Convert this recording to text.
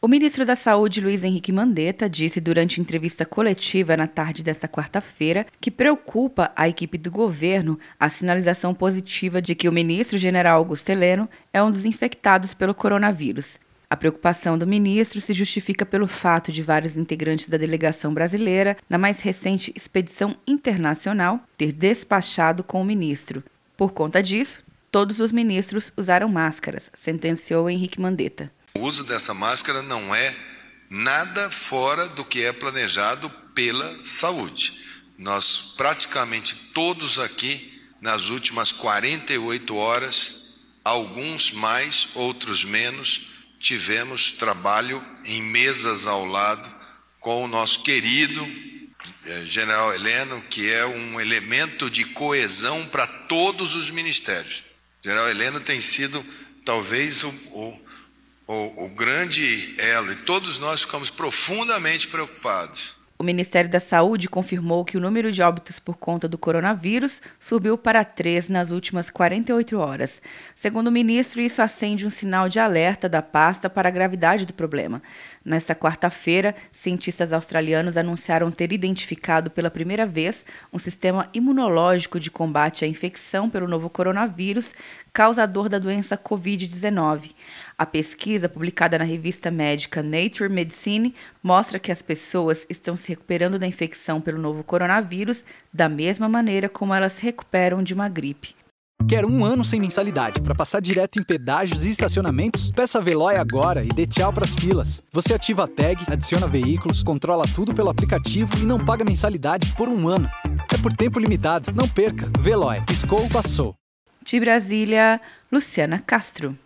O ministro da Saúde, Luiz Henrique Mandetta, disse durante entrevista coletiva na tarde desta quarta-feira que preocupa a equipe do governo a sinalização positiva de que o ministro general Augusto Heleno é um dos infectados pelo coronavírus. A preocupação do ministro se justifica pelo fato de vários integrantes da delegação brasileira, na mais recente expedição internacional, ter despachado com o ministro. Por conta disso, todos os ministros usaram máscaras, sentenciou Henrique Mandetta. O uso dessa máscara não é nada fora do que é planejado pela saúde. Nós praticamente todos aqui, nas últimas 48 horas, alguns mais, outros menos, tivemos trabalho em mesas ao lado com o nosso querido eh, General Heleno, que é um elemento de coesão para todos os ministérios. General Heleno tem sido talvez o, o o, o grande elo, e todos nós ficamos profundamente preocupados. O Ministério da Saúde confirmou que o número de óbitos por conta do coronavírus subiu para três nas últimas 48 horas. Segundo o ministro, isso acende um sinal de alerta da pasta para a gravidade do problema. Nesta quarta-feira, cientistas australianos anunciaram ter identificado pela primeira vez um sistema imunológico de combate à infecção pelo novo coronavírus, causador da doença Covid-19. A pesquisa, publicada na revista médica Nature Medicine, mostra que as pessoas estão se recuperando da infecção pelo novo coronavírus da mesma maneira como elas se recuperam de uma gripe. Quer um ano sem mensalidade para passar direto em pedágios e estacionamentos? Peça a Veloy agora e dê tchau para as filas. Você ativa a tag, adiciona veículos, controla tudo pelo aplicativo e não paga mensalidade por um ano. É por tempo limitado. Não perca. Veloy. Piscou, passou. De Brasília, Luciana Castro.